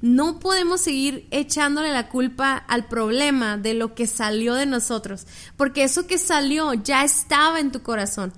no podemos seguir echándole la culpa al problema de lo que salió de nosotros, porque eso que salió ya estaba en tu corazón.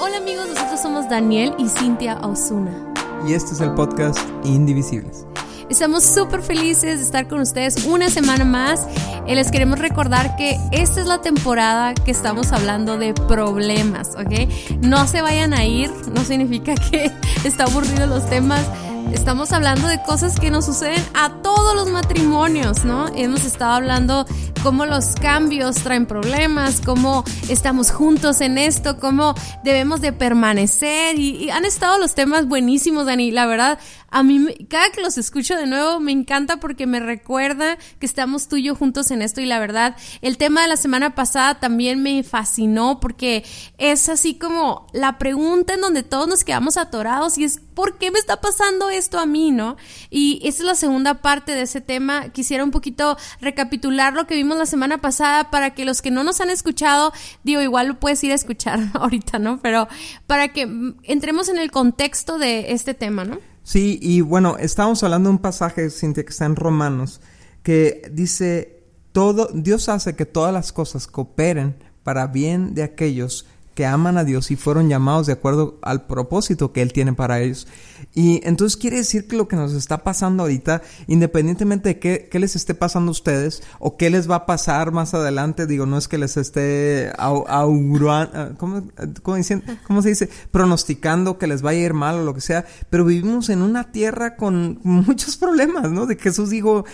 Hola amigos, nosotros somos Daniel y Cintia Osuna. Y este es el podcast Indivisibles. Estamos súper felices de estar con ustedes una semana más. Y les queremos recordar que esta es la temporada que estamos hablando de problemas, ¿ok? No se vayan a ir, no significa que está aburrido los temas. Estamos hablando de cosas que nos suceden a todos los matrimonios, ¿no? Hemos estado hablando cómo los cambios traen problemas, cómo estamos juntos en esto, cómo debemos de permanecer y, han estado los temas buenísimos, Dani. La verdad, a mí cada que los escucho de nuevo me encanta porque me recuerda que estamos tú y yo juntos en esto y la verdad, el tema de la semana pasada también me fascinó porque es así como la pregunta en donde todos nos quedamos atorados y es ¿por qué me está pasando esto a mí, no? Y esa es la segunda parte de ese tema. Quisiera un poquito recapitular lo que vimos la semana pasada para que los que no nos han escuchado, digo, igual lo puedes ir a escuchar ahorita, ¿no? Pero para que entremos en el contexto de este tema, ¿no? Sí, y bueno, estamos hablando de un pasaje, Cintia, que está en Romanos, que dice, todo, Dios hace que todas las cosas cooperen para bien de aquellos que aman a Dios y fueron llamados de acuerdo al propósito que Él tiene para ellos. Y entonces quiere decir que lo que nos está pasando ahorita, independientemente de qué, les esté pasando a ustedes o qué les va a pasar más adelante, digo, no es que les esté augurando, ¿cómo, cómo, ¿cómo, se dice? Pronosticando que les vaya a ir mal o lo que sea, pero vivimos en una tierra con muchos problemas, ¿no? De Jesús dijo,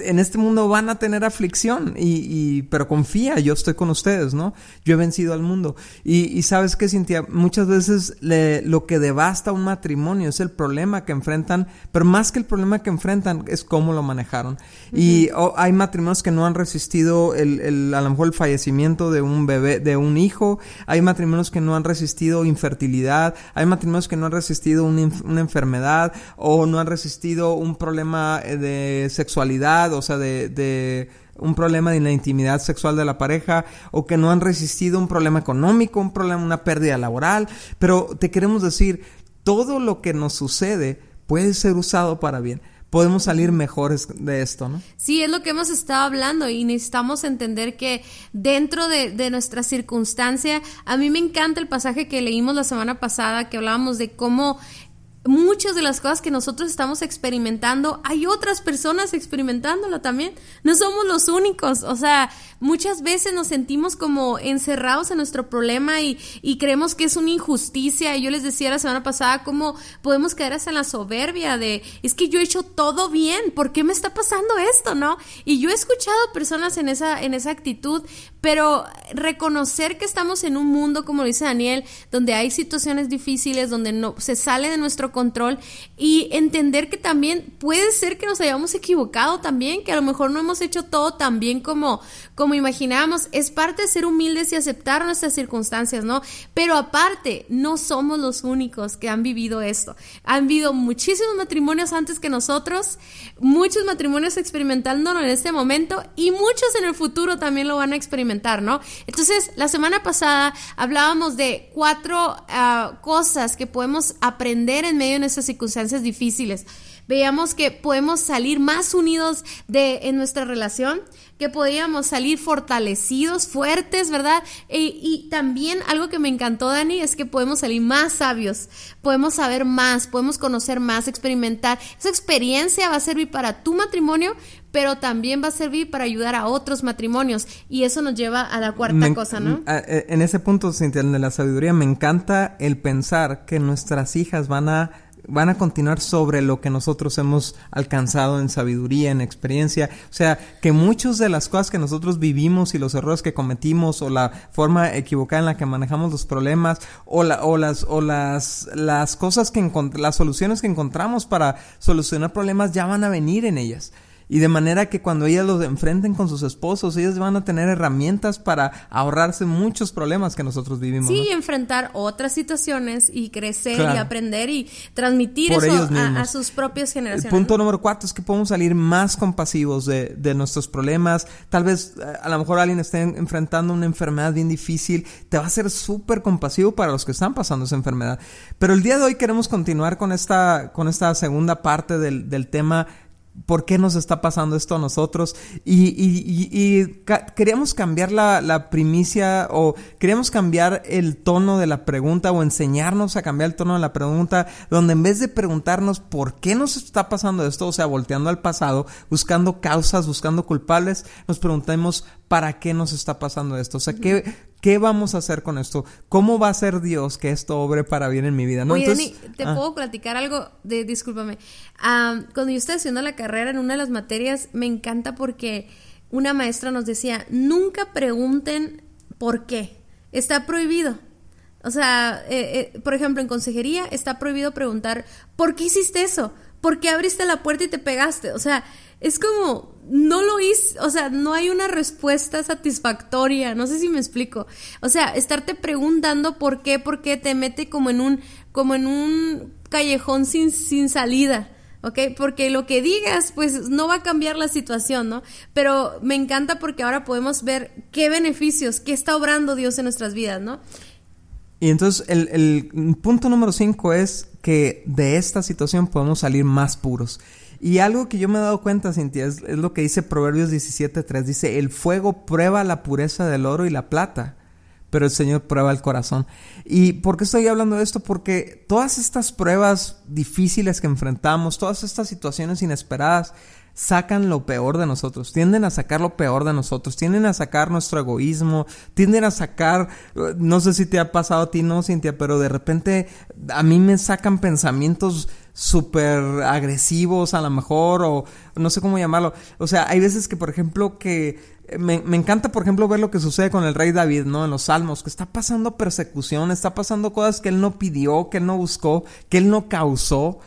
en este mundo van a tener aflicción, y, y pero confía, yo estoy con ustedes, ¿no? Yo he vencido al mundo. Y, y sabes que, Cintia, muchas veces lo que devasta un matrimonio es el problema que enfrentan, pero más que el problema que enfrentan es cómo lo manejaron. Y hay matrimonios que no han resistido el, a lo mejor el fallecimiento de un bebé, de un hijo, hay matrimonios que no han resistido infertilidad, hay matrimonios que no han resistido una, una enfermedad o no han resistido un problema eh, de sexualidad, o sea, de, de un problema de la intimidad sexual de la pareja o que no han resistido un problema económico, un problema, una pérdida laboral, pero te queremos decir, todo lo que nos sucede puede ser usado para bien. Podemos salir mejores de esto, ¿no? Sí, es lo que hemos estado hablando y necesitamos entender que dentro de, de nuestra circunstancia, a mí me encanta el pasaje que leímos la semana pasada, que hablábamos de cómo muchas de las cosas que nosotros estamos experimentando, hay otras personas experimentándolo también. No somos los únicos. O sea, muchas veces nos sentimos como encerrados en nuestro problema y, y creemos que es una injusticia. Y yo les decía la semana pasada cómo podemos caer hasta en la soberbia de, es que yo he hecho todo bien, ¿por qué me está pasando esto, no? Y yo he escuchado personas en esa, en esa actitud, pero reconocer que estamos en un mundo, como dice Daniel, donde hay situaciones difíciles, donde no se sale de nuestro control y entender que también puede ser que nos hayamos equivocado también, que a lo mejor no hemos hecho todo tan bien como, como imaginábamos. Es parte de ser humildes y aceptar nuestras circunstancias, ¿no? Pero aparte, no somos los únicos que han vivido esto. Han habido muchísimos matrimonios antes que nosotros, muchos matrimonios experimentándolo en este momento y muchos en el futuro también lo van a experimentar, ¿no? Entonces, la semana pasada hablábamos de cuatro ah, cosas que podemos aprender en medio de nuestras circunstancias difíciles. Veíamos que podemos salir más unidos de, en nuestra relación, que podíamos salir fortalecidos, fuertes, ¿verdad? E, y también algo que me encantó, Dani, es que podemos salir más sabios, podemos saber más, podemos conocer más, experimentar. Esa experiencia va a servir para tu matrimonio, pero también va a servir para ayudar a otros matrimonios. Y eso nos lleva a la cuarta cosa, ¿no? Eh, en ese punto, Cintia, de la sabiduría, me encanta el pensar que nuestras hijas van a van a continuar sobre lo que nosotros hemos alcanzado en sabiduría, en experiencia. O sea, que muchas de las cosas que nosotros vivimos y los errores que cometimos o la forma equivocada en la que manejamos los problemas o, la, o las, o las, las cosas que las soluciones que encontramos para solucionar problemas ya van a venir en ellas. Y de manera que cuando ellas los enfrenten con sus esposos, ellas van a tener herramientas para ahorrarse muchos problemas que nosotros vivimos. Sí, enfrentar otras situaciones y crecer y aprender y transmitir eso a, sus propias generaciones. El punto número cuatro es que podemos salir más compasivos de, de nuestros problemas. Tal vez eh, a lo mejor alguien esté enfrentando una enfermedad bien difícil. Te va a ser súper compasivo para los que están pasando esa enfermedad. Pero el día de hoy queremos continuar con esta, con esta segunda parte del, del tema por qué nos está pasando esto a nosotros y, y, queríamos cambiar la, la, primicia o queríamos cambiar el tono de la pregunta o enseñarnos a cambiar el tono de la pregunta donde en vez de preguntarnos por qué nos está pasando esto, o sea, volteando al pasado, buscando causas, buscando culpables, nos preguntemos para qué nos está pasando esto, o sea, qué, ¿Qué vamos a hacer con esto? ¿Cómo va a ser Dios que esto obre para bien en mi vida? ¿no? Oye, Dani, ¿te ah. puedo platicar algo? De, discúlpame. cuando yo estaba haciendo la carrera en una de las materias, me encanta porque una maestra nos decía, nunca pregunten por qué. Está prohibido. O sea, eh, eh, por ejemplo, en consejería está prohibido preguntar, ¿por qué hiciste eso? ¿Por qué abriste la puerta y te pegaste? O sea, es como, no lo hice, o sea, no hay una respuesta satisfactoria, no sé si me explico. O sea, estarte preguntando por qué, por qué te mete como en un, como en un callejón sin, sin salida. ¿ok? Porque lo que digas, pues no va a cambiar la situación, ¿no? Pero me encanta porque ahora podemos ver qué beneficios, qué está obrando Dios en nuestras vidas, ¿no? Y entonces el, el punto número cinco es que de esta situación podemos salir más puros. Y algo que yo me he dado cuenta, Cintia, es, lo que dice Proverbios 17.3. Dice, el fuego prueba la pureza del oro y la plata, pero el Señor prueba el corazón. ¿Y por qué estoy hablando de esto? Porque todas estas pruebas difíciles que enfrentamos, todas estas situaciones inesperadas, sacan lo peor de nosotros, tienden a sacar lo peor de nosotros, tienden a sacar nuestro egoísmo, tienden a sacar, no sé si te ha pasado a ti, no, Cintia, pero de repente a mí me sacan pensamientos súper agresivos a lo mejor, o no sé cómo llamarlo. O sea, hay veces que, por ejemplo, que me, me, encanta, por ejemplo, ver lo que sucede con el rey David, ¿no? En los salmos, que está pasando persecución, está pasando cosas que él no pidió, que él no buscó, que él no causó.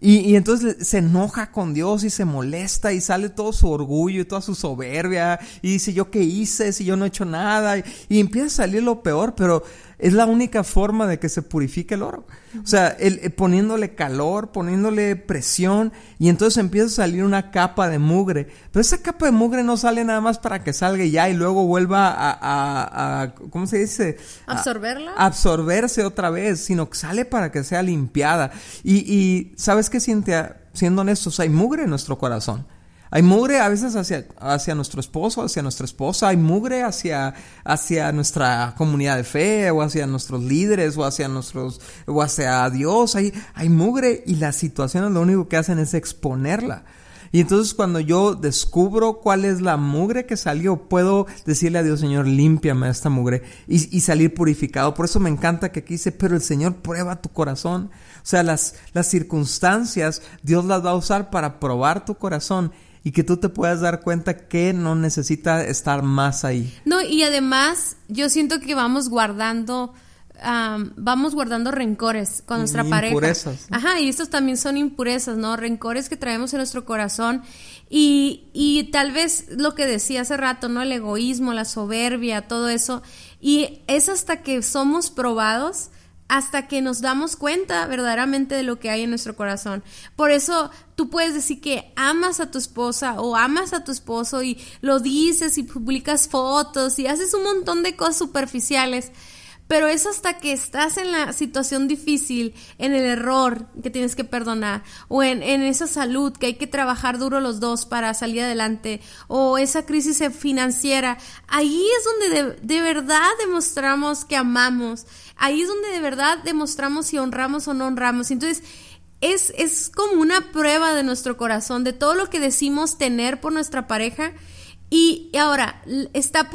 Y, entonces se enoja con Dios y se molesta y sale todo su orgullo y toda su soberbia y dice yo qué hice si yo no he hecho nada y, y empieza a salir lo peor, pero es la única forma de que se purifique el oro. O sea, el, eh, poniéndole calor, poniéndole presión, y entonces empieza a salir una capa de mugre. Pero esa capa de mugre no sale nada más para que salga ya y luego vuelva a, a, ¿cómo se dice? Absorberla. absorberse otra vez, sino que sale para que sea limpiada. Y, y ¿sabes qué, Cintia? Siendo honestos, hay mugre en nuestro corazón. Hay mugre a veces hacia, hacia nuestro esposo, hacia nuestra esposa, hay mugre hacia, hacia nuestra comunidad de fe, o hacia nuestros líderes, o hacia nuestros, o hacia Dios, hay, hay mugre y las situaciones lo único que hacen es exponerla. Y entonces cuando yo descubro cuál es la mugre que salió, puedo decirle a Dios, Señor, límpiame esta mugre y, y, salir purificado. Por eso me encanta que aquí dice, pero el Señor prueba tu corazón. O sea, las, las circunstancias Dios las va a usar para probar tu corazón y que tú te puedas dar cuenta que no necesita estar más ahí. No, y además yo siento que vamos guardando, vamos guardando rencores con nuestra pareja. Impurezas. Ajá, y estos también son impurezas, ¿no? Rencores que traemos en nuestro corazón y, y tal vez lo que decía hace rato, ¿no? El egoísmo, la soberbia, todo eso. Y es hasta que somos probados hasta que nos damos cuenta verdaderamente de lo que hay en nuestro corazón. Por eso tú puedes decir que amas a tu esposa o amas a tu esposo y lo dices y publicas fotos y haces un montón de cosas superficiales. Pero es hasta que estás en la situación difícil, en el error que tienes que perdonar, o en, esa salud que hay que trabajar duro los dos para salir adelante, o esa crisis financiera. Ahí es donde de, de verdad demostramos que amamos, ahí es donde de verdad demostramos si honramos o no honramos. Entonces, es, es como una prueba de nuestro corazón, de todo lo que decimos tener por nuestra pareja. Y, ahora, está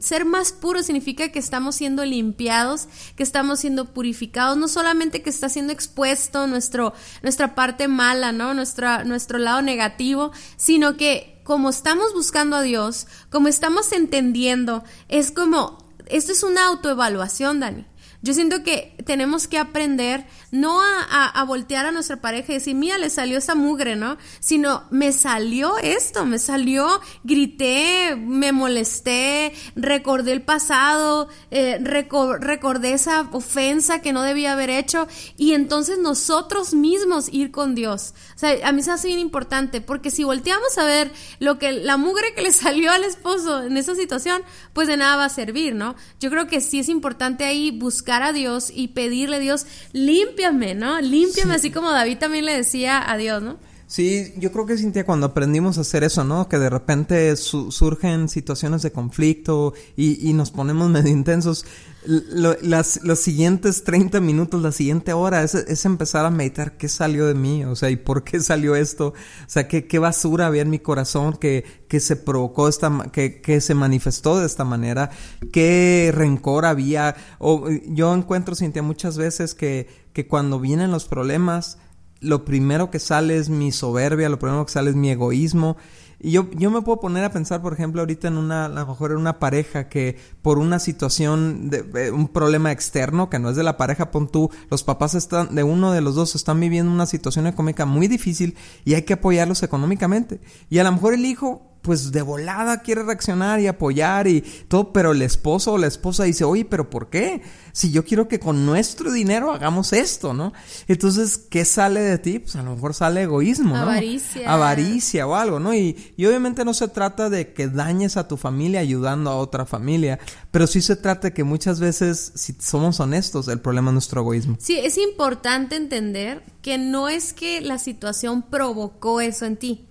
ser más puro significa que estamos siendo limpiados, que estamos siendo purificados, no solamente que está siendo expuesto nuestro, nuestra parte mala, ¿no? Nuestra, nuestro lado negativo, sino que como estamos buscando a Dios, como estamos entendiendo, es como, esto es una autoevaluación, Dani. Yo siento que tenemos que aprender no a, a, voltear a nuestra pareja y decir, mira, le salió esa mugre, ¿no? Sino, me salió esto, me salió, grité, me molesté, recordé el pasado, eh, recordé esa ofensa que no debía haber hecho y entonces nosotros mismos ir con Dios. O sea, a mí se hace bien importante porque si volteamos a ver lo que la mugre que le salió al esposo en esa situación, pues de nada va a servir, ¿no? Yo creo que sí es importante ahí buscar a Dios y pedirle a Dios, límpiame, ¿no? Límpiame, así como David también le decía a Dios, ¿no? Sí, yo creo que Cintia, cuando aprendimos a hacer eso, ¿no? Que de repente surgen situaciones de conflicto y, y nos ponemos medio intensos, las, los siguientes 30 minutos, la siguiente hora, es, es, empezar a meditar qué salió de mí, o sea, y por qué salió esto, o sea, qué, qué basura había en mi corazón que, que se provocó esta, que, que se manifestó de esta manera, qué rencor había, o yo encuentro, Cintia, muchas veces que, que cuando vienen los problemas, lo primero que sale es mi soberbia, lo primero que sale es mi egoísmo, y yo, yo me puedo poner a pensar, por ejemplo, ahorita en una, a lo mejor en una pareja que por una situación, de, un problema externo, que no es de la pareja, pon tú, los papás están, de uno de los dos están viviendo una situación económica muy difícil y hay que apoyarlos económicamente. Y a lo mejor el hijo pues de volada quiere reaccionar y apoyar y todo, pero el esposo o la esposa dice, oye, pero ¿por qué? Si yo quiero que con nuestro dinero hagamos esto, ¿no? Entonces, ¿qué sale de ti? Pues a lo mejor sale egoísmo, ¿no? Avaricia. Avaricia o algo, ¿no? Y, y obviamente no se trata de que dañes a tu familia ayudando a otra familia, pero sí se trata de que muchas veces, si somos honestos, el problema es nuestro egoísmo. Sí, es importante entender que no es que la situación provocó eso en ti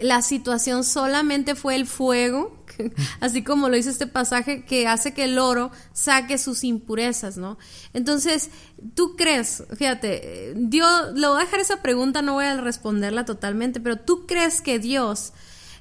la situación solamente fue el fuego, así como lo dice este pasaje, que hace que el oro saque sus impurezas, ¿no? Entonces, tú crees, fíjate, Dios, le voy a dejar esa pregunta, no voy a responderla totalmente, pero tú crees que Dios,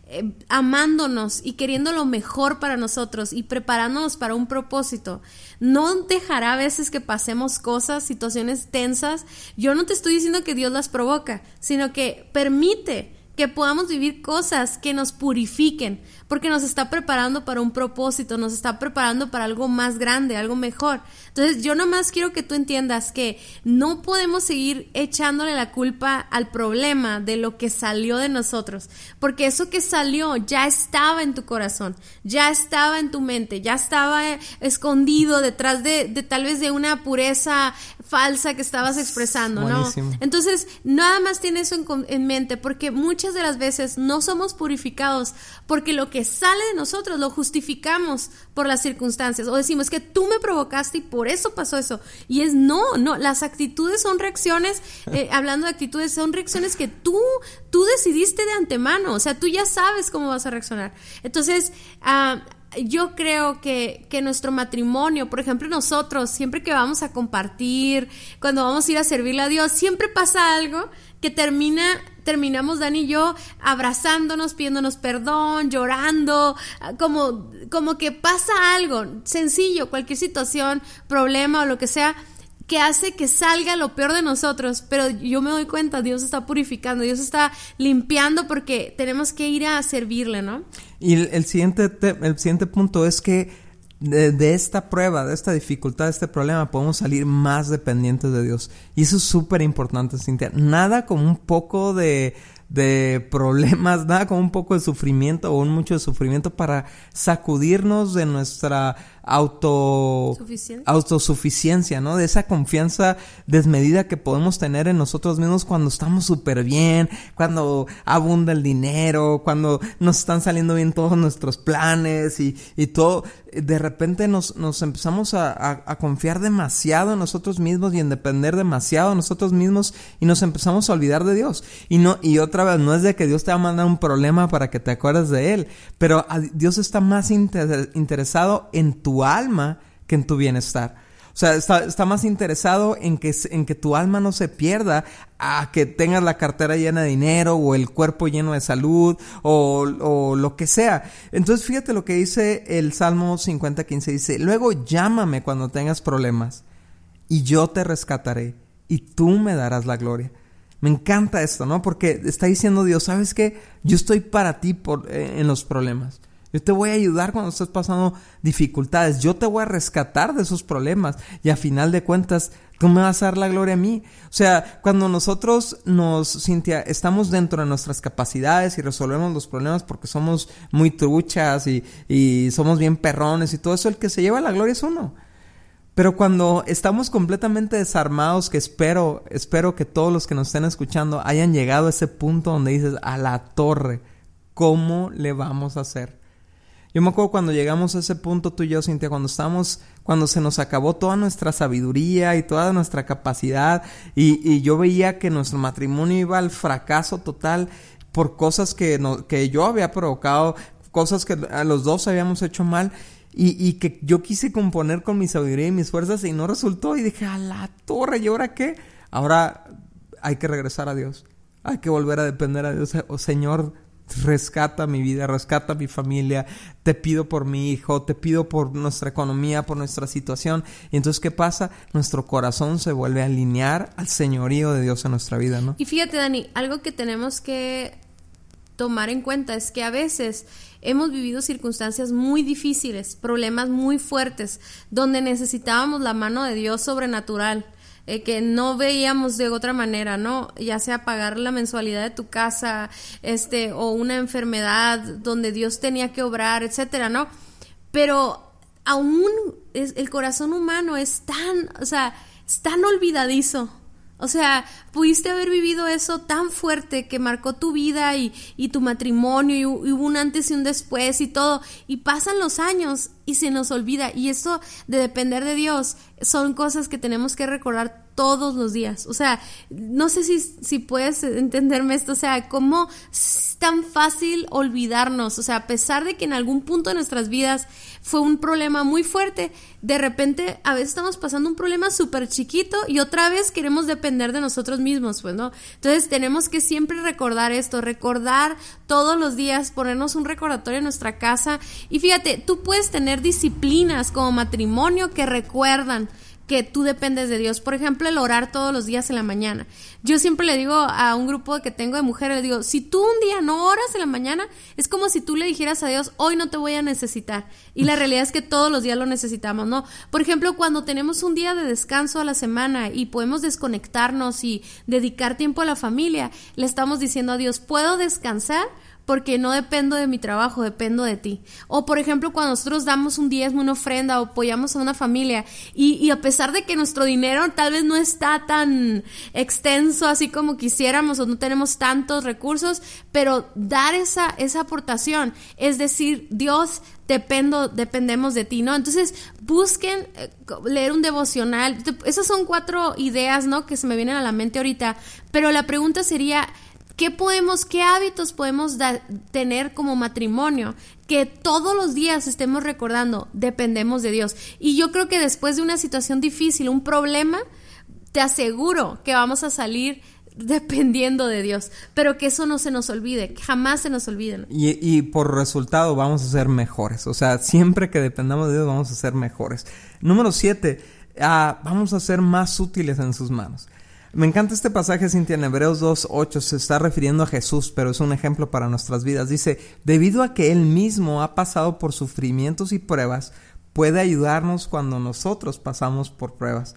eh, amándonos y queriendo lo mejor para nosotros y preparándonos para un propósito, no dejará a veces que pasemos cosas, situaciones tensas. Yo no te estoy diciendo que Dios las provoca, sino que permite que podamos vivir cosas que nos purifiquen, porque nos está preparando para un propósito, nos está preparando para algo más grande, algo mejor. Entonces yo nomás quiero que tú entiendas que no podemos seguir echándole la culpa al problema de lo que salió de nosotros, porque eso que salió ya estaba en tu corazón, ya estaba en tu mente, ya estaba escondido detrás de, tal vez de una pureza falsa que estabas expresando, ¿no? Entonces, nada más tienes eso en, en mente, porque muchas de las veces no somos purificados porque lo que sale de nosotros lo justificamos por las circunstancias o decimos que tú me provocaste y por eso pasó eso. Y es no, no, las actitudes son reacciones, eh, hablando de actitudes, son reacciones que tú, tú decidiste de antemano, o sea, tú ya sabes cómo vas a reaccionar. Entonces, ah, yo creo que, que, nuestro matrimonio, por ejemplo, nosotros, siempre que vamos a compartir, cuando vamos a ir a servirle a Dios, siempre pasa algo que termina, terminamos Dani y yo abrazándonos, pidiéndonos perdón, llorando, como, como que pasa algo sencillo, cualquier situación, problema o lo que sea, que hace que salga lo peor de nosotros, pero yo me doy cuenta, Dios está purificando, Dios está limpiando porque tenemos que ir a servirle, ¿no? Y el, siguiente, el siguiente punto es que de, esta prueba, de esta dificultad, de este problema, podemos salir más dependientes de Dios. Y eso es súper importante, Cintia. Nada como un poco de, de problemas, nada como un poco de sufrimiento o un mucho de sufrimiento para sacudirnos de nuestra auto autosuficiencia, ¿no? De esa confianza desmedida que podemos tener en nosotros mismos cuando estamos súper bien, cuando abunda el dinero, cuando nos están saliendo bien todos nuestros planes y, y todo. De repente nos, nos empezamos a, a, confiar demasiado en nosotros mismos y en depender demasiado de nosotros mismos y nos empezamos a olvidar de Dios. Y no, y otra no es de que Dios te va a mandar un problema para que te acuerdes de Él, pero Dios está más interesado en tu alma que en tu bienestar. O sea, está, más interesado en que, en que tu alma no se pierda a que tengas la cartera llena de dinero o el cuerpo lleno de salud o, o lo que sea. Entonces fíjate lo que dice el Salmo 50.15. Dice, luego llámame cuando tengas problemas y yo te rescataré y tú me darás la gloria. Me encanta esto, ¿no? Porque está diciendo Dios, ¿sabes qué? Yo estoy para ti por, eh, en los problemas. Yo te voy a ayudar cuando estés pasando dificultades. Yo te voy a rescatar de esos problemas. Y a final de cuentas, tú me vas a dar la gloria a mí. O sea, cuando nosotros nos, Cintia, estamos dentro de nuestras capacidades y resolvemos los problemas porque somos muy truchas y, y somos bien perrones y todo eso, el que se lleva la gloria es uno. Pero cuando estamos completamente desarmados, que espero, espero que todos los que nos estén escuchando hayan llegado a ese punto donde dices, a la torre, ¿cómo le vamos a hacer? Yo me acuerdo cuando llegamos a ese punto tú y yo, Cintia, cuando estábamos, cuando se nos acabó toda nuestra sabiduría y toda nuestra capacidad y, y yo veía que nuestro matrimonio iba al fracaso total por cosas que, no, que yo había provocado, cosas que a los dos habíamos hecho mal y, y, que yo quise componer con mi sabiduría y mis fuerzas y no resultó y dije, a la torre, ¿y ahora qué? Ahora hay que regresar a Dios, hay que volver a depender a Dios, oh Señor, rescata mi vida, rescata mi familia, te pido por mi hijo, te pido por nuestra economía, por nuestra situación. Y entonces, ¿qué pasa? Nuestro corazón se vuelve a alinear al señorío de Dios en nuestra vida, ¿no? Y fíjate, Dani, algo que tenemos que tomar en cuenta es que a veces hemos vivido circunstancias muy difíciles, problemas muy fuertes, donde necesitábamos la mano de Dios sobrenatural eh, que no veíamos de otra manera, ¿no? Ya sea pagar la mensualidad de tu casa, este, o una enfermedad donde Dios tenía que obrar, etcétera, ¿no? Pero aún es, el corazón humano es tan, o sea, es tan olvidadizo. O sea, pudiste haber vivido eso tan fuerte que marcó tu vida y, y tu matrimonio y, y, hubo un antes y un después y todo. Y pasan los años y se nos olvida. Y eso de depender de Dios son cosas que tenemos que recordar todos los días. O sea, no sé si, si puedes entenderme esto. O sea, cómo es tan fácil olvidarnos. O sea, a pesar de que en algún punto de nuestras vidas fue un problema muy fuerte, de repente a veces estamos pasando un problema súper chiquito y otra vez queremos depender de nosotros mismos, pues, ¿no? Entonces tenemos que siempre recordar esto, recordar todos los días, ponernos un recordatorio en nuestra casa. Y fíjate, tú puedes tener disciplinas como matrimonio que recuerdan que tú dependes de Dios. Por ejemplo, el orar todos los días en la mañana. Yo siempre le digo a un grupo que tengo de mujeres, le digo, si tú un día no oras en la mañana, es como si tú le dijeras a Dios, hoy no te voy a necesitar. Y la realidad es que todos los días lo necesitamos, ¿no? Por ejemplo, cuando tenemos un día de descanso a la semana y podemos desconectarnos y dedicar tiempo a la familia, le estamos diciendo a Dios, ¿puedo descansar? Porque no dependo de mi trabajo, dependo de ti. O por ejemplo, cuando nosotros damos un diezmo, una ofrenda o apoyamos a una familia y, y, a pesar de que nuestro dinero tal vez no está tan extenso así como quisiéramos o no tenemos tantos recursos, pero dar esa, esa aportación, es decir, Dios, dependo, dependemos de ti, ¿no? Entonces, busquen eh, leer un devocional. Esas son cuatro ideas, ¿no? Que se me vienen a la mente ahorita, pero la pregunta sería, ¿Qué podemos, qué hábitos podemos tener como matrimonio? Que todos los días estemos recordando, dependemos de Dios. Y yo creo que después de una situación difícil, un problema, te aseguro que vamos a salir dependiendo de Dios, pero que eso no se nos olvide, que jamás se nos olvide. Y, por resultado vamos a ser mejores, o sea, siempre que dependamos de Dios vamos a ser mejores. Número siete, uh, vamos a ser más útiles en sus manos. Me encanta este pasaje, Cintia, en Hebreos 2.8 se está refiriendo a Jesús, pero es un ejemplo para nuestras vidas. Dice, debido a que Él mismo ha pasado por sufrimientos y pruebas, puede ayudarnos cuando nosotros pasamos por pruebas.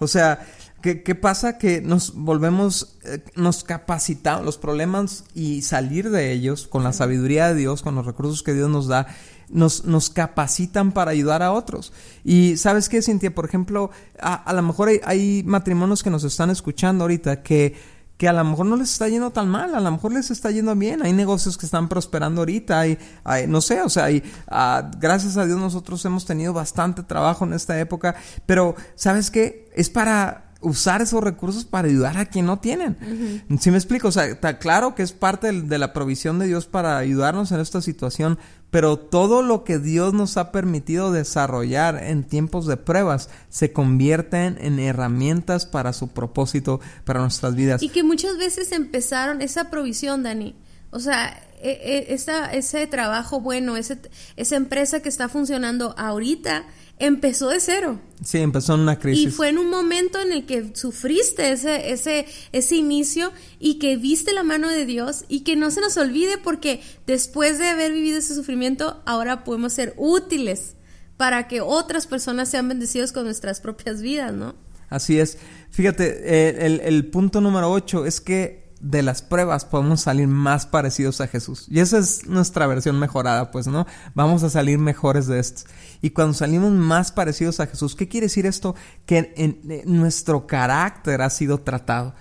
O sea, ¿qué, qué pasa? Que nos volvemos, eh, nos capacitamos los problemas y salir de ellos con la sabiduría de Dios, con los recursos que Dios nos da, nos, nos capacitan para ayudar a otros. Y sabes qué, Cintia, por ejemplo, a, a lo mejor hay, hay, matrimonios que nos están escuchando ahorita que, que a lo mejor no les está yendo tan mal, a lo mejor les está yendo bien, hay negocios que están prosperando ahorita, hay, hay no sé, o sea, hay, uh, gracias a Dios nosotros hemos tenido bastante trabajo en esta época, pero ¿sabes qué? Es para usar esos recursos para ayudar a quien no tienen. Uh -huh. ¿Sí me explico? O sea, está claro que es parte de, la provisión de Dios para ayudarnos en esta situación, pero todo lo que Dios nos ha permitido desarrollar en tiempos de pruebas se convierten en herramientas para su propósito, para nuestras vidas. Y que muchas veces empezaron esa provisión, Dani. O sea, e, e, ese trabajo bueno, ese, esa empresa que está funcionando ahorita, empezó de cero. Sí, empezó en una crisis. Y fue en un momento en el que sufriste ese, ese, ese inicio y que viste la mano de Dios y que no se nos olvide porque después de haber vivido ese sufrimiento, ahora podemos ser útiles para que otras personas sean bendecidos con nuestras propias vidas, ¿no? Así es. Fíjate, el, el punto número 8 es que de las pruebas podemos salir más parecidos a Jesús. Y esa es nuestra versión mejorada, pues, ¿no? Vamos a salir mejores de esto. Y cuando salimos más parecidos a Jesús, ¿qué quiere decir esto? Que en, nuestro carácter ha sido tratado.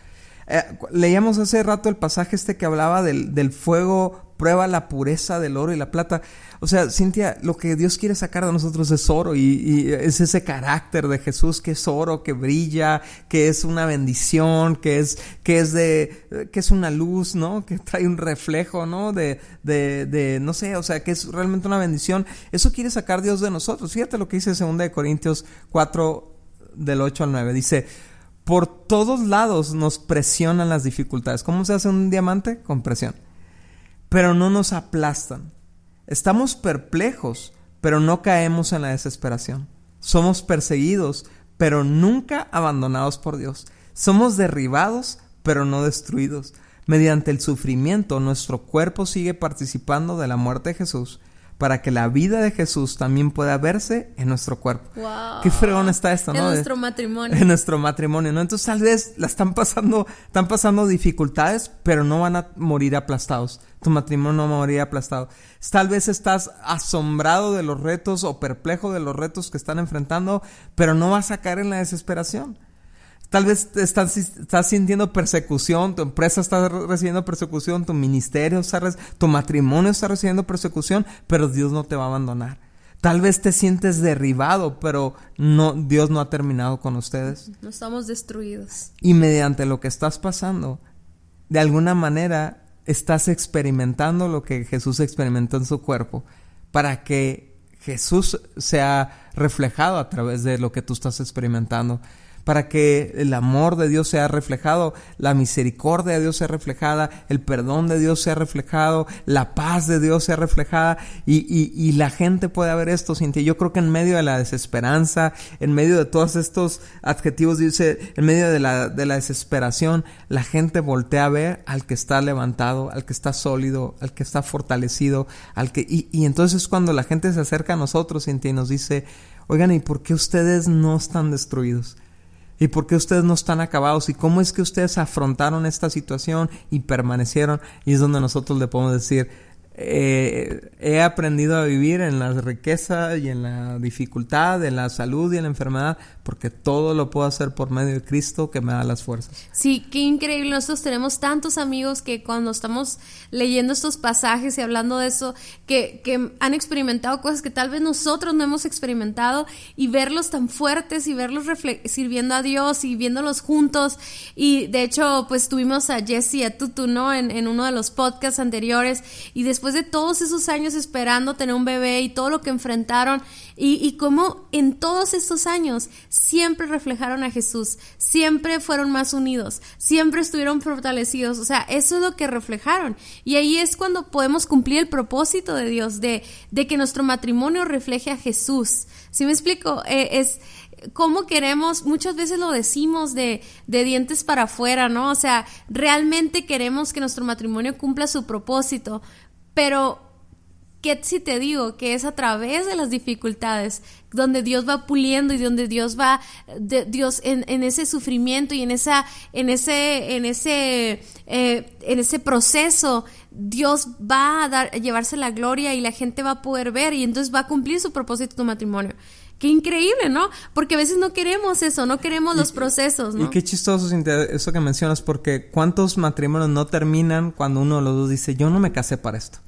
Eh, leíamos hace rato el pasaje este que hablaba del, del fuego prueba la pureza del oro y la plata. O sea, Cintia, lo que Dios quiere sacar de nosotros es oro y, es ese carácter de Jesús que es oro, que brilla, que es una bendición, que es, que es de, que es una luz, ¿no? Que trae un reflejo, ¿no? De, de, no sé, o sea, que es realmente una bendición. Eso quiere sacar Dios de nosotros. Fíjate lo que dice 2 de Corintios 4 del 8 al 9. Dice, por todos lados nos presionan las dificultades. ¿Cómo se hace un diamante? Con presión pero no nos aplastan. Estamos perplejos, pero no caemos en la desesperación. Somos perseguidos, pero nunca abandonados por Dios. Somos derribados, pero no destruidos. Mediante el sufrimiento, nuestro cuerpo sigue participando de la muerte de Jesús para que la vida de Jesús también pueda verse en nuestro cuerpo. Qué fregón está esto, ¿no? En nuestro matrimonio. En nuestro matrimonio, ¿no? Entonces tal vez la están pasando, están pasando dificultades, pero no van a morir aplastados. Tu matrimonio no va a morir aplastado. Tal vez estás asombrado de los retos o perplejo de los retos que están enfrentando, pero no vas a caer en la desesperación. Tal vez estás, estás sintiendo persecución, tu empresa está recibiendo persecución, tu ministerio está, tu matrimonio está recibiendo persecución, pero Dios no te va a abandonar. Tal vez te sientes derribado, pero no, Dios no ha terminado con ustedes. No estamos destruidos. Y mediante lo que estás pasando, de alguna manera estás experimentando lo que Jesús experimentó en su cuerpo, para que Jesús sea reflejado a través de lo que tú estás experimentando para que el amor de Dios sea reflejado, la misericordia de Dios sea reflejada, el perdón de Dios sea reflejado, la paz de Dios sea reflejada y, la gente pueda ver esto, Cintia. Yo creo que en medio de la desesperanza, en medio de todos estos adjetivos, dice, en medio de la, de la desesperación, la gente voltea a ver al que está levantado, al que está sólido, al que está fortalecido, al que, y, y entonces cuando la gente se acerca a nosotros, Cintia, y nos dice, oigan, ¿y por qué ustedes no están destruidos? ¿Y por qué ustedes no están acabados? ¿Y cómo es que ustedes afrontaron esta situación y permanecieron? Y es donde nosotros le podemos decir, eh, he aprendido a vivir en la riqueza y en la dificultad, en la salud y en la enfermedad, porque todo lo puedo hacer por medio de Cristo que me da las fuerzas. Sí, qué increíble. Nosotros tenemos tantos amigos que cuando estamos leyendo estos pasajes y hablando de eso, que, que han experimentado cosas que tal vez nosotros no hemos experimentado y verlos tan fuertes y verlos sirviendo a Dios y viéndolos juntos. Y de hecho, pues tuvimos a Jesse y a Tutu, ¿no? En, en uno de los podcasts anteriores y después de todos esos años esperando tener un bebé y todo lo que enfrentaron y, y cómo en todos estos años siempre reflejaron a Jesús, siempre fueron más unidos, siempre estuvieron fortalecidos, o sea, eso es lo que reflejaron. Y ahí es cuando podemos cumplir el propósito de Dios, de, de que nuestro matrimonio refleje a Jesús. ¿Sí me explico? Eh, es cómo queremos, muchas veces lo decimos de, de, dientes para afuera, ¿no? O sea, realmente queremos que nuestro matrimonio cumpla su propósito, pero ¿Qué si te digo que es a través de las dificultades donde Dios va puliendo y donde Dios va, Dios en, en, ese sufrimiento y en esa, en ese, en ese, eh, en ese proceso, Dios va a dar, llevarse la gloria y la gente va a poder ver y entonces va a cumplir su propósito tu matrimonio. Qué increíble, ¿no? Porque a veces no queremos eso, no queremos los procesos, ¿no? Y qué chistoso eso que mencionas, porque ¿cuántos matrimonios no terminan cuando uno de los dos dice, yo no me casé para esto?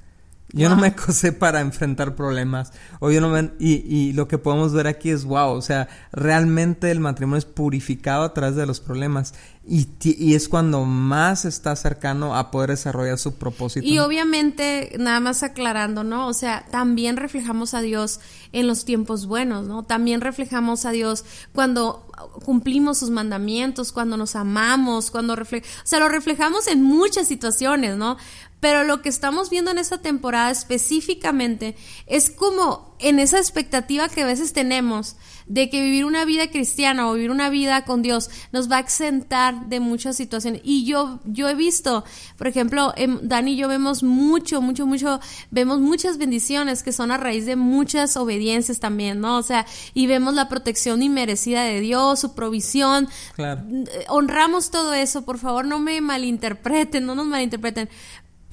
Yo no me cosé para enfrentar problemas. O yo no me, y, y lo que podemos ver aquí es wow. O sea, realmente el matrimonio es purificado a través de los problemas. Y, y, es cuando más está cercano a poder desarrollar su propósito. Y obviamente, nada más aclarando, ¿no? O sea, también reflejamos a Dios en los tiempos buenos, ¿no? También reflejamos a Dios cuando cumplimos sus mandamientos, cuando nos amamos, cuando refle o sea, lo reflejamos en muchas situaciones, ¿no? Pero lo que estamos viendo en esta temporada específicamente es como en esa expectativa que a veces tenemos de que vivir una vida cristiana o vivir una vida con Dios nos va a exentar de muchas situaciones. Y yo, yo he visto, por ejemplo, em, Dani y yo vemos mucho, mucho, mucho, vemos muchas bendiciones que son a raíz de muchas obediencias también, ¿no? O sea, y vemos la protección inmerecida de Dios, su provisión. Claro. Honramos todo eso, por favor, no me malinterpreten, no nos malinterpreten.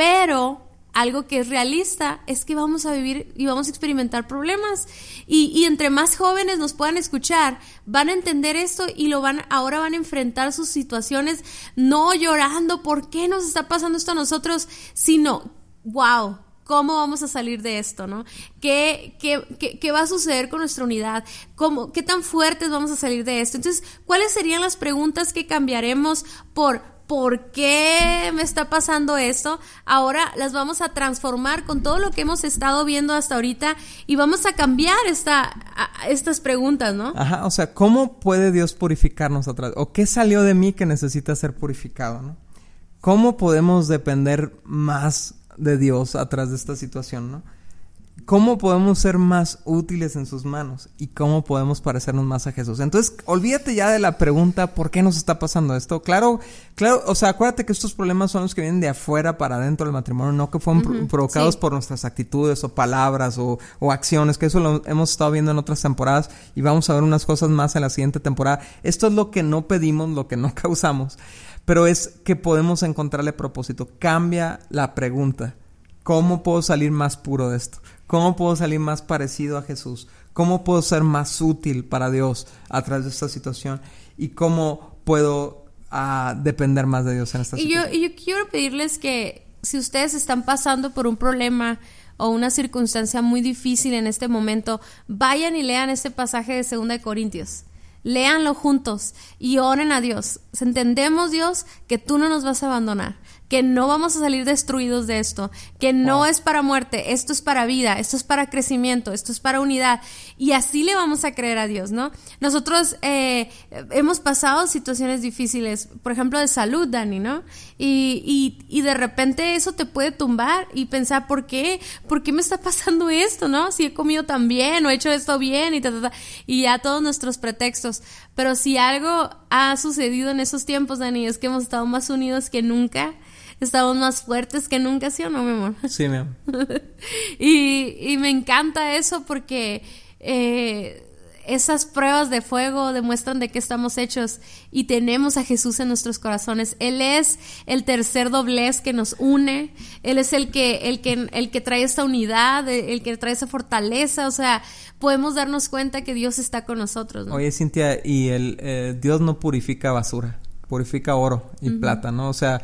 Pero algo que es realista es que vamos a vivir y vamos a experimentar problemas y, y, entre más jóvenes nos puedan escuchar van a entender esto y lo van ahora van a enfrentar sus situaciones no llorando por qué nos está pasando esto a nosotros sino wow ¿Cómo vamos a salir de esto, no? ¿Qué, qué, qué, qué va a suceder con nuestra unidad? ¿Cómo, ¿Qué tan fuertes vamos a salir de esto? Entonces, ¿cuáles serían las preguntas que cambiaremos por ¿por qué me está pasando esto? Ahora las vamos a transformar con todo lo que hemos estado viendo hasta ahorita y vamos a cambiar esta, estas preguntas, ¿no? Ajá, o sea, ¿cómo puede Dios purificarnos atrás? ¿O qué salió de mí que necesita ser purificado, ¿no? ¿Cómo podemos depender más de Dios atrás de esta situación, ¿no? Cómo podemos ser más útiles en sus manos y cómo podemos parecernos más a Jesús. Entonces, olvídate ya de la pregunta ¿por qué nos está pasando esto? Claro, claro, o sea, acuérdate que estos problemas son los que vienen de afuera para adentro del matrimonio, no que fueron provocados por nuestras actitudes o palabras o, o, acciones, que eso lo hemos estado viendo en otras temporadas y vamos a ver unas cosas más en la siguiente temporada. Esto es lo que no pedimos, lo que no causamos, pero es que podemos encontrarle propósito. Cambia la pregunta. ¿Cómo puedo salir más puro de esto? ¿Cómo puedo salir más parecido a Jesús? ¿Cómo puedo ser más útil para Dios a través de esta situación? ¿Y cómo puedo ah, depender más de Dios en esta situación? Y yo, yo quiero pedirles que si ustedes están pasando por un problema o una circunstancia muy difícil en este momento, vayan y lean este pasaje de 2 de Corintios. Léanlo juntos y oren a Dios. Entendemos, Dios, que tú no nos vas a abandonar que no vamos a salir destruidos de esto, que no es para muerte, esto es para vida, esto es para crecimiento, esto es para unidad. Y así le vamos a creer a Dios, ¿no? Nosotros eh, hemos pasado situaciones difíciles, por ejemplo, de salud, Dani, ¿no? Y, y, de repente eso te puede tumbar y pensar, ¿por qué? ¿Por qué me está pasando esto, no? Si he comido tan bien o he hecho esto bien y ta, ta, ta, y ya todos nuestros pretextos. Pero si algo ha sucedido en esos tiempos, Dani, es que hemos estado más unidos que nunca estamos más fuertes que nunca, ¿sí o no, mi amor? Sí, mi amor. y, y, me encanta eso porque eh, esas pruebas de fuego demuestran de qué estamos hechos y tenemos a Jesús en nuestros corazones. Él es el tercer doblez que nos une. Él es el que, el que, el que trae esa unidad, el que trae esa fortaleza. O sea, podemos darnos cuenta que Dios está con nosotros. Oye, Cintia, y el eh, Dios no purifica basura, purifica oro y plata, ¿no? O sea,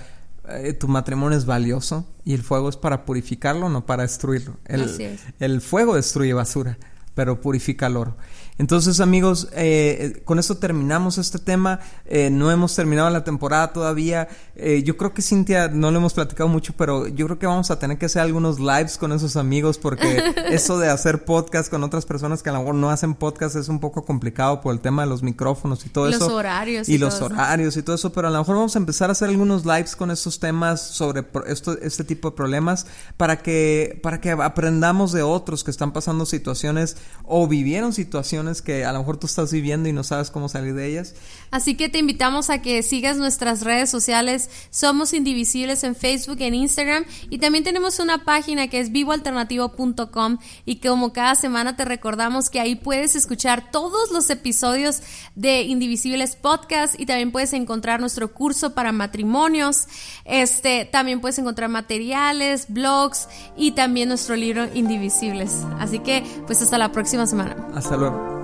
eh, tu matrimonio es valioso y el fuego es para purificarlo, no para destruirlo. El, el fuego destruye basura, pero purifica el oro. Entonces, amigos, eh, con esto terminamos este tema. Eh, no hemos terminado la temporada todavía. Eh, yo creo que Cintia, no lo hemos platicado mucho, pero yo creo que vamos a tener que hacer algunos lives con esos amigos porque eso de hacer podcast con otras personas que a lo mejor no hacen podcast es un poco complicado por el tema de los micrófonos y todo eso. Los horarios. Y, los horarios y todo eso, pero a lo mejor vamos a empezar a hacer algunos lives con estos temas sobre esto, este tipo de problemas para que, para que aprendamos de otros que están pasando situaciones o vivieron situaciones que a lo mejor tú estás viviendo y no sabes cómo salir de ellas. Así que te invitamos a que sigas nuestras redes sociales. Somos Indivisibles en Facebook, en Instagram y también tenemos una página que es vivoalternativo.com y que como cada semana te recordamos que ahí puedes escuchar todos los episodios de Indivisibles Podcast y también puedes encontrar nuestro curso para matrimonios. Este, también puedes encontrar materiales, blogs y también nuestro libro Indivisibles. Así que pues hasta la próxima semana. Hasta luego.